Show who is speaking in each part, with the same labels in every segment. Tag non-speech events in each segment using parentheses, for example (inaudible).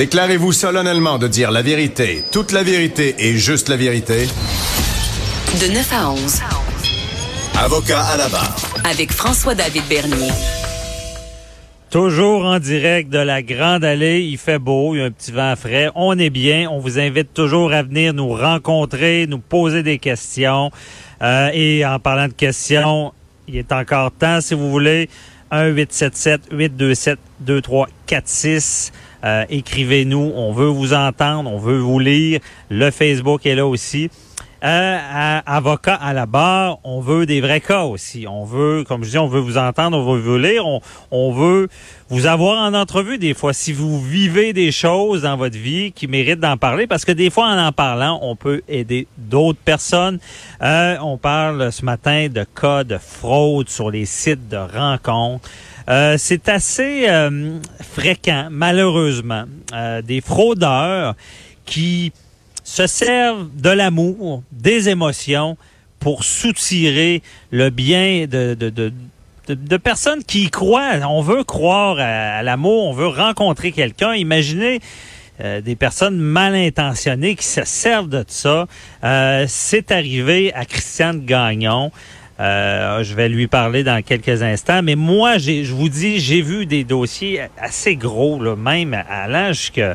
Speaker 1: Déclarez-vous solennellement de dire la vérité, toute la vérité et juste la vérité.
Speaker 2: De 9 à 11.
Speaker 1: Avocat à la barre.
Speaker 2: Avec François-David Bernier.
Speaker 3: Toujours en direct de la Grande Allée. Il fait beau, il y a un petit vent frais. On est bien. On vous invite toujours à venir nous rencontrer, nous poser des questions. Euh, et en parlant de questions, il est encore temps, si vous voulez. 1-877-827-2346. Euh, écrivez-nous. On veut vous entendre. On veut vous lire. Le Facebook est là aussi. Euh, avocat à la barre, on veut des vrais cas aussi. On veut, comme je dis, on veut vous entendre, on veut vous lire, on, on veut vous avoir en entrevue des fois. Si vous vivez des choses dans votre vie qui méritent d'en parler, parce que des fois, en en parlant, on peut aider d'autres personnes. Euh, on parle ce matin de cas de fraude sur les sites de rencontres. Euh, c'est assez euh, fréquent, malheureusement, euh, des fraudeurs qui se servent de l'amour, des émotions pour soutirer le bien de, personnes qui croient. On veut croire à, l'amour, on veut rencontrer quelqu'un. Imaginez des personnes mal intentionnées qui se servent de ça. C'est arrivé à Christiane Gagnon. Euh, je vais lui parler dans quelques instants. Mais moi, je vous dis, j'ai vu des dossiers assez gros, là, même allant jusqu'à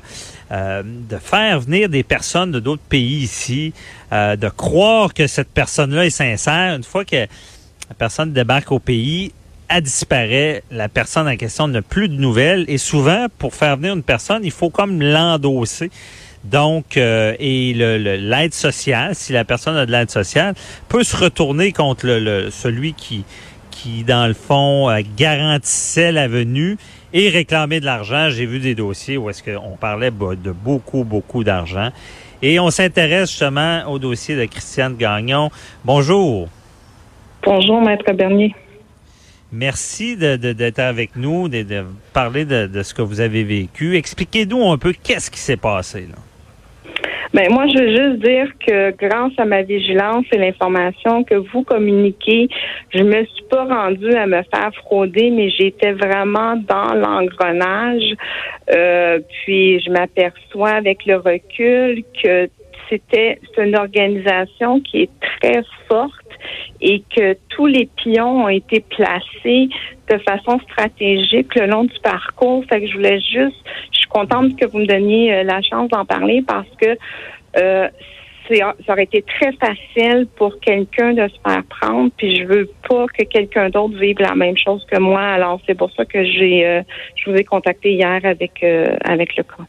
Speaker 3: euh, de faire venir des personnes de d'autres pays ici, euh, de croire que cette personne-là est sincère. Une fois que la personne débarque au pays, elle disparaît, la personne en question n'a plus de nouvelles. Et souvent, pour faire venir une personne, il faut comme l'endosser. Donc, euh, et l'aide sociale, si la personne a de l'aide sociale, peut se retourner contre le, celui qui, qui, dans le fond, garantissait la venue et réclamer de l'argent. J'ai vu des dossiers où est-ce qu'on parlait de beaucoup, beaucoup d'argent. Et on s'intéresse justement au dossier de Christiane Gagnon. Bonjour.
Speaker 4: Bonjour, Maître Bernier.
Speaker 3: Merci d'être avec nous, de, de parler de, de, ce que vous avez vécu. Expliquez-nous un peu qu'est-ce qui s'est passé. Là.
Speaker 4: Ben moi, je veux juste dire que grâce à ma vigilance et l'information que vous communiquez, je me suis pas rendue à me faire frauder, mais j'étais vraiment dans l'engrenage. Euh, puis je m'aperçois avec le recul que c'était une organisation qui est très forte et que tous les pions ont été placés de façon stratégique le long du parcours. Fait que je voulais juste contente que vous me donniez euh, la chance d'en parler parce que euh, ça aurait été très facile pour quelqu'un de se faire prendre, puis je veux pas que quelqu'un d'autre vive la même chose que moi. Alors c'est pour ça que j'ai, euh, je vous ai contacté hier avec avec le cas.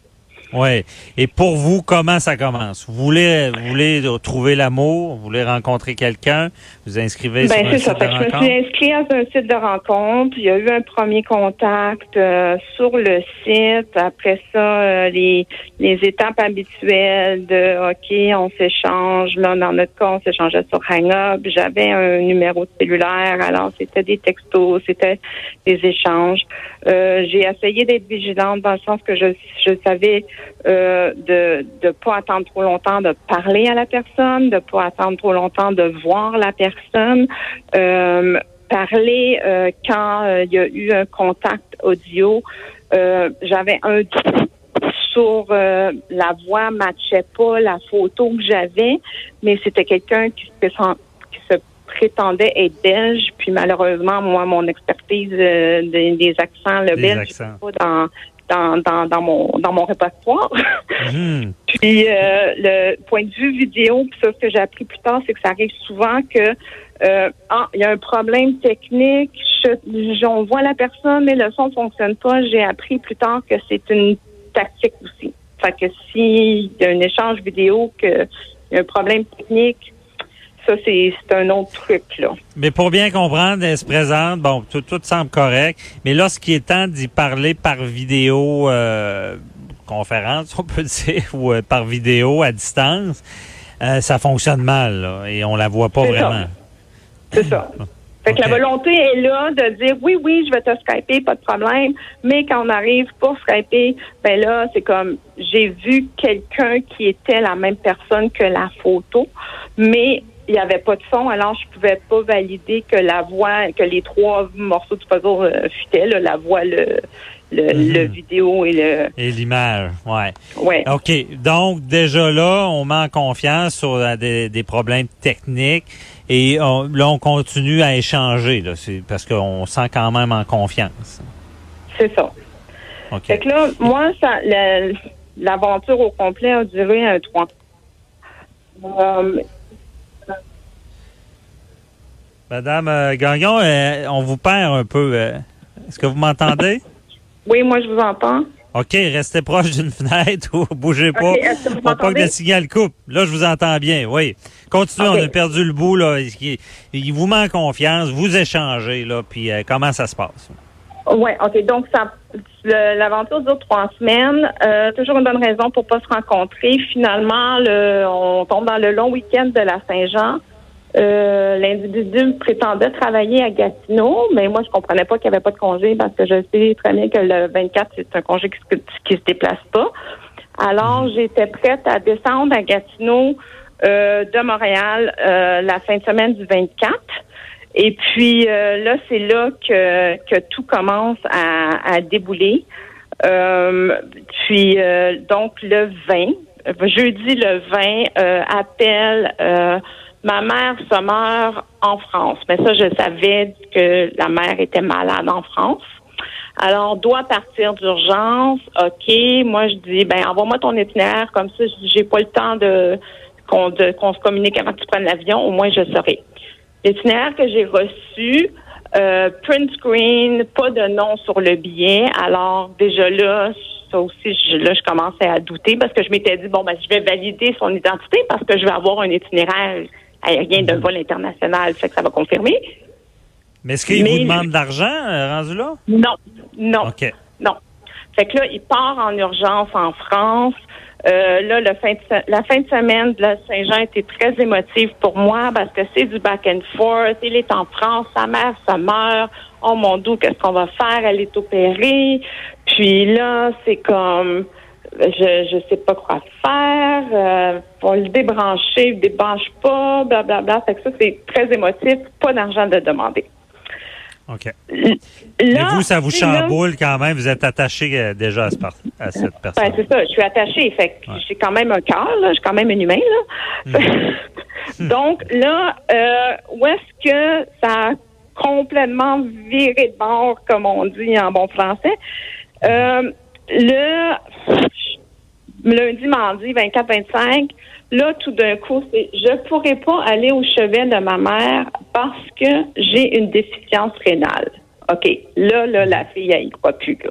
Speaker 3: Oui. Et pour vous, comment ça commence? Vous voulez, vous voulez trouver l'amour, vous voulez rencontrer quelqu'un, vous inscrivez sur
Speaker 4: ben,
Speaker 3: un site
Speaker 4: ça.
Speaker 3: de rencontre?
Speaker 4: Je me suis inscrite à un site de rencontre. Il y a eu un premier contact euh, sur le site. Après ça, euh, les, les étapes habituelles de OK, on s'échange. Là, dans notre cas, on s'échangeait sur Hang J'avais un numéro de cellulaire, alors c'était des textos, c'était des échanges. Euh, j'ai essayé d'être vigilante dans le sens que je, je savais euh, de ne pas attendre trop longtemps de parler à la personne, de pas attendre trop longtemps de voir la personne. Euh, parler euh, quand il y a eu un contact audio. j'avais un doute sur la voix matchait pas la photo que j'avais, mais c'était quelqu'un qui se, prétendait être belge, puis malheureusement, moi, mon expertise des, accents, le belge, pas dans dans, dans, dans mon dans mon répertoire. Mhm. (laughs) puis euh, le point de vue vidéo, puis ça ce que j'ai appris plus tard, c'est que ça arrive souvent que euh, ah, il y a un problème technique, je, on voit la personne, mais le son fonctionne pas. J'ai appris plus tard que c'est une tactique aussi. Fait que s'il y a un échange vidéo, qu'il y a un problème technique, ça, c'est un autre truc, là.
Speaker 3: Mais pour bien comprendre, elle se présente, bon, tout, tout semble correct, mais lorsqu'il est temps d'y parler par vidéo, euh, conférence, on peut dire, ou euh, par vidéo à distance, euh, ça fonctionne mal, là, et on la voit pas vraiment.
Speaker 4: C'est ça. (laughs) Fait que la volonté est là de dire oui, oui, je vais te skyper, pas de problème. Mais quand on arrive pour skyper, ben là, c'est comme j'ai vu quelqu'un qui était la même personne que la photo, mais il n'y avait pas de son, alors je pouvais pas valider que la voix, que les trois morceaux du puzzle euh, futaient, là, la voix, le, le,
Speaker 3: Mhm.
Speaker 4: le vidéo et le.
Speaker 3: Et l'image, ouais.
Speaker 4: Ouais.
Speaker 3: OK. Donc, déjà là, on met en confiance sur des, des problèmes techniques et on- là, on continue à échanger, là, c'est parce qu'on sent quand même en confiance.
Speaker 4: C'est ça.
Speaker 3: OK.
Speaker 4: Fait que là, moi, ça, la- l'aventure au complet a duré un trois. Euh,
Speaker 3: Madame euh, Gagnon, euh, on vous perd un peu. euh. Est-ce que vous m'entendez? (laughs)
Speaker 4: oui, moi, je vous entends.
Speaker 3: OK, restez proche d'une (laughs) fenêtre ou bougez pas.
Speaker 4: OK, est-ce que vous
Speaker 3: Pour pas que le signal coupe. Là, je vous entends bien, oui. Continuez, on a perdu le bout, là. Il, il vous en confiance, vous échangez, là, puis euh, comment ça se passe?
Speaker 4: Oui, OK. Donc, ça, l'aventure dure trois semaines. Euh, toujours une bonne raison pour pas se rencontrer. Finalement, le, on tombe dans le long week-end de la Saint-Jean. Euh, L'individu prétendait travailler à Gatineau, mais moi, je comprenais pas qu'il n'y avait pas de congé parce que je sais très bien que le 24, c'est un congé qui, se- qui se déplace pas. Alors, j'étais prête à descendre à Gatineau euh, de Montréal euh, la fin de semaine du 24. Et puis euh, là, c'est là que, que tout commence à, à débouler. Euh, puis euh, donc le 20, euh, jeudi le 20, euh, appelle euh, ma mère se meurt en France. Mais ça, je savais que la mère était malade en France. Alors, doit partir d'urgence. OK. Moi, je dis, ben, envoie-moi ton itinéraire. Comme ça, j'ai pas le temps de qu'on de- qu'on se communique avant que tu prennes l'avion. Au moins, je saurai. L'itinéraire que j'ai reçu, euh, print screen, pas de nom sur le billet. Alors, déjà là, ça aussi, je, là, je commençais à douter parce que je m'étais dit, bon, ben, je vais valider son identité parce que je vais avoir un itinéraire aérien d'un vol international. Fait que ça va confirmer.
Speaker 3: Mais est-ce qu'il vous demande de l'argent, euh, rendu là?
Speaker 4: Non, non.
Speaker 3: OK.
Speaker 4: Non. Fait que là, il part en urgence en France. Euh, là, le fin de se- la fin de semaine de la Saint-Jean était très émotive pour moi parce que c'est du back and forth. Il est en France, sa mère se meurt. Oh mon Dieu, qu'est-ce qu'on va faire? Elle est opérée. Puis là, c'est comme je je sais pas quoi faire. Euh, on le débrancher, il débranche pas, blablabla. Bla, bla. Fait que ça, c'est très émotif. Pas d'argent de demander.
Speaker 3: OK.
Speaker 4: L-
Speaker 3: Mais
Speaker 4: Là,
Speaker 3: vous, ça vous
Speaker 4: là-
Speaker 3: chamboule quand même. Vous êtes attaché euh, déjà à, ce à cette
Speaker 4: Ben,
Speaker 3: personne.
Speaker 4: c'est ça, je suis attachée. Fait que
Speaker 3: Ouais.
Speaker 4: j'ai quand même un cœur, là. Je suis quand même un humain, là. (laughs) Donc, là, euh, où est-ce que ça a complètement viré de bord, comme on dit en bon français? Euh, le lundi, mardi, 24-25, là, tout d'un coup, c'est je pourrais pas aller au chevet de ma mère parce que j'ai une déficience rénale. OK. Là, là, la fille, elle y croit plus, là.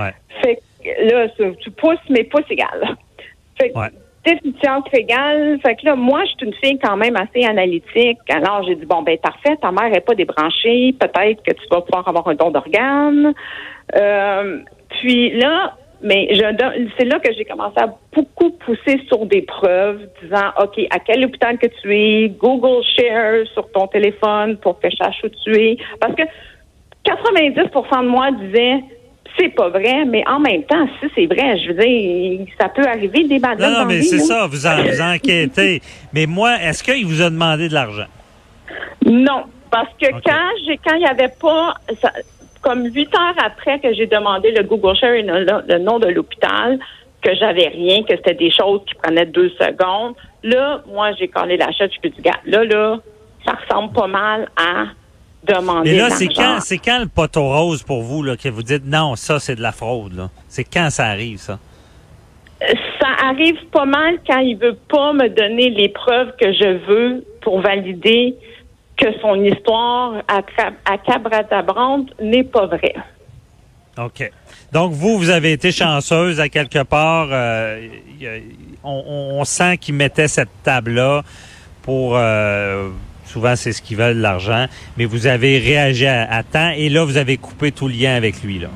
Speaker 3: Ouais.
Speaker 4: Fait que là, tu pousses, mais pouces égal. Fait que
Speaker 3: Ouais.
Speaker 4: déficience égale. Fait que là, moi, je suis une fille quand même assez analytique. Alors, j'ai dit, bon, ben, parfait, ta mère n'est pas débranchée. Peut-être que tu vas pouvoir avoir un don d'organe. Euh, puis là, mais c'est là que j'ai commencé à beaucoup pousser sur des preuves, disant, OK, à quel hôpital que tu es, Google Share sur ton téléphone pour que je sache où tu es. Parce que 90% de moi disait c'est pas vrai, mais en même temps, si c'est vrai, je veux dire, ça peut arriver des bad
Speaker 3: Non, non, mais c'est ça, vous, en, vous enquêtez. mais moi, est-ce qu'il vous a demandé de l'argent?
Speaker 4: Non, parce que quand j'ai quand il y avait pas ça- comme huit heures après que j'ai demandé le Google Share et le, le nom de l'hôpital, que j'avais rien, que c'était des choses qui prenaient deux secondes, là, moi, j'ai collé la chatte, je dis, gars, là, là, ça ressemble pas mal à demander
Speaker 3: Mais là, c'est quand, c'est quand le poteau rose pour vous, là, que vous dites non, ça, c'est de la fraude, là? C'est quand ça arrive, ça?
Speaker 4: Ça arrive pas mal quand il veut pas me donner les preuves que je veux pour valider que son histoire à, à Cabratabrante n'est pas vraie.
Speaker 3: OK. Donc, vous, vous avez été chanceuse à quelque part. euh, on, on- sent qu'ils mettaient cette table-là pour... euh, souvent, c'est ce qu'ils veulent, l'argent. Mais vous avez réagi à, à temps et là, vous avez coupé tout lien avec lui, là.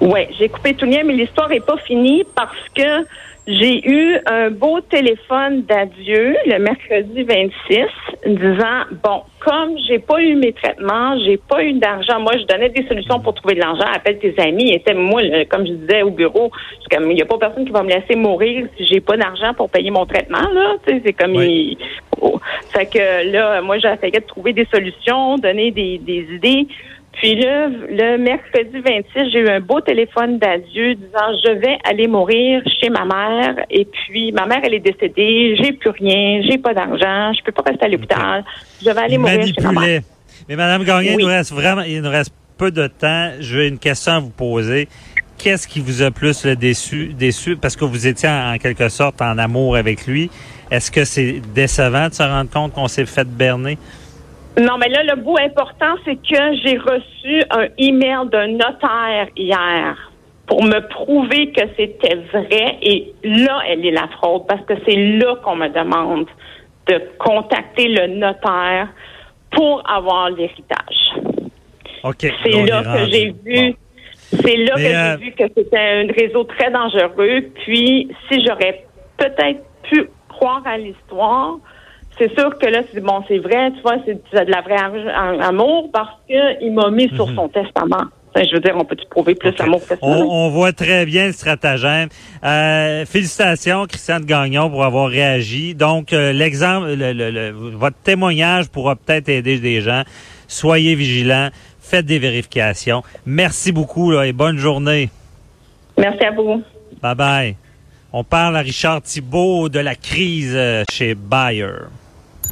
Speaker 4: Oui, j'ai coupé tout lien, mais l'histoire n'est pas finie parce que j'ai eu un beau téléphone d'adieu le mercredi 26 disant bon, comme j'ai pas eu mes traitements, j'ai pas eu d'argent, moi je donnais des solutions pour trouver de l'argent, appelle tes amis, et moi le- comme je disais au bureau, c'est comme il y a pas personne qui va me laisser mourir si j'ai pas d'argent pour payer mon traitement là, c'est comme
Speaker 3: Oui.
Speaker 4: il- Fait que là, moi, j'essayais de trouver des solutions, donner des, des idées. Puis là, le mercredi 26, j'ai eu un beau téléphone d'adieu disant je vais aller mourir chez ma mère. Et puis ma mère, elle est décédée, j'ai plus rien, j'ai pas d'argent, je peux pas rester à l'hôpital. Je vais aller mourir chez ma mère.
Speaker 3: Mais Madame Gagné, il nous reste vraiment, il nous reste peu de temps. J'ai une question à vous poser. Qu'est-ce qui vous a plus le déçu, déçu? Parce que vous étiez en, quelque sorte en amour avec lui? Est-ce que c'est décevant de se rendre compte qu'on s'est fait berner?
Speaker 4: Non, mais là, le bout important, c'est que j'ai reçu un email d'un notaire hier pour me prouver que c'était vrai. Et là, elle est la fraude parce que c'est là qu'on me demande de contacter le notaire pour avoir l'héritage.
Speaker 3: OK.
Speaker 4: C'est là que j'ai vu. C'est là que j'ai euh, vu que c'était un réseau très dangereux. Puis, si j'aurais peut-être pu croire à l'histoire, c'est sûr que là, c'est bon, c'est vrai, tu vois, c'est de la vraie amour parce qu'il m'a mis sur mhm. son testament. Je veux dire, on peut prouver plus l'amour que ça?
Speaker 3: On, voit très bien le stratagème. Euh, félicitations, Christiane Gagnon, pour avoir réagi. Donc, euh, l'exemple, le, votre témoignage pourra peut-être aider des gens. Soyez vigilants, faites des vérifications. Merci beaucoup et bonne journée.
Speaker 4: Merci à vous.
Speaker 3: Bye bye. On parle à Richard Thibault de la crise euh, chez Bayer.